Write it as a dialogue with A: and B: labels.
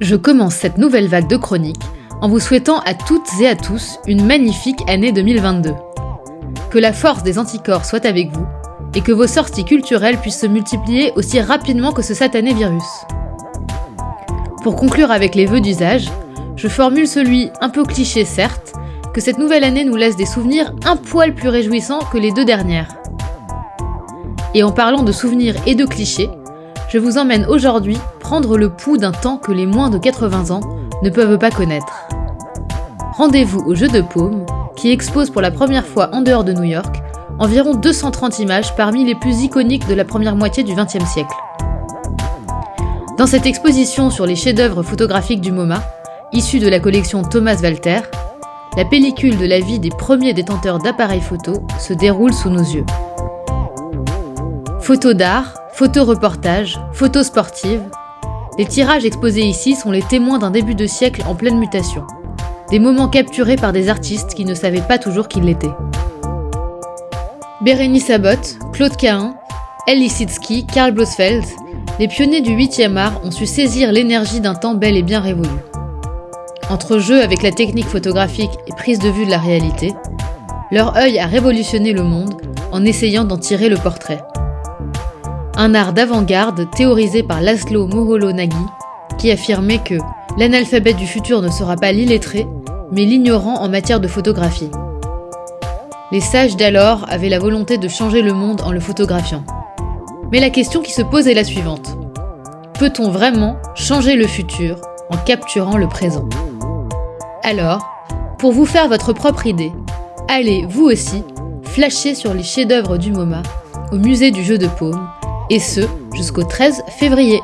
A: Je commence cette nouvelle vague de chroniques en vous souhaitant à toutes et à tous une magnifique année 2022. Que la force des anticorps soit avec vous et que vos sorties culturelles puissent se multiplier aussi rapidement que ce satané virus. Pour conclure avec les vœux d'usage, je formule celui un peu cliché certes, que cette nouvelle année nous laisse des souvenirs un poil plus réjouissants que les deux dernières. Et en parlant de souvenirs et de clichés, je vous emmène aujourd'hui prendre le pouls d'un temps que les moins de 80 ans ne peuvent pas connaître. Rendez-vous au Jeu de Paume, qui expose pour la première fois en dehors de New York environ 230 images parmi les plus iconiques de la première moitié du XXe siècle. Dans cette exposition sur les chefs-d'œuvre photographiques du MoMA, issue de la collection Thomas Walter, la pellicule de la vie des premiers détenteurs d'appareils photo se déroule sous nos yeux. Photos d'art, photoreportages, photos sportives, les tirages exposés ici sont les témoins d'un début de siècle en pleine mutation. Des moments capturés par des artistes qui ne savaient pas toujours qu'ils l'étaient. Bérénice Abbott, Claude Cahin, El Lissitzky, Karl Blosfeld, les pionniers du 8e art ont su saisir l'énergie d'un temps bel et bien révolu. Entre jeu avec la technique photographique et prise de vue de la réalité, leur œil a révolutionné le monde en essayant d'en tirer le portrait. Un art d'avant-garde théorisé par Laszlo Moholy-Nagy, qui affirmait que l'analphabète du futur ne sera pas l'illettré, mais l'ignorant en matière de photographie. Les sages d'alors avaient la volonté de changer le monde en le photographiant. Mais la question qui se pose est la suivante. Peut-on vraiment changer le futur en capturant le présent? Alors, pour vous faire votre propre idée, allez, vous aussi, flasher sur les chefs-d'œuvre du MoMA au musée du jeu de paume, et ce jusqu'au 13 février.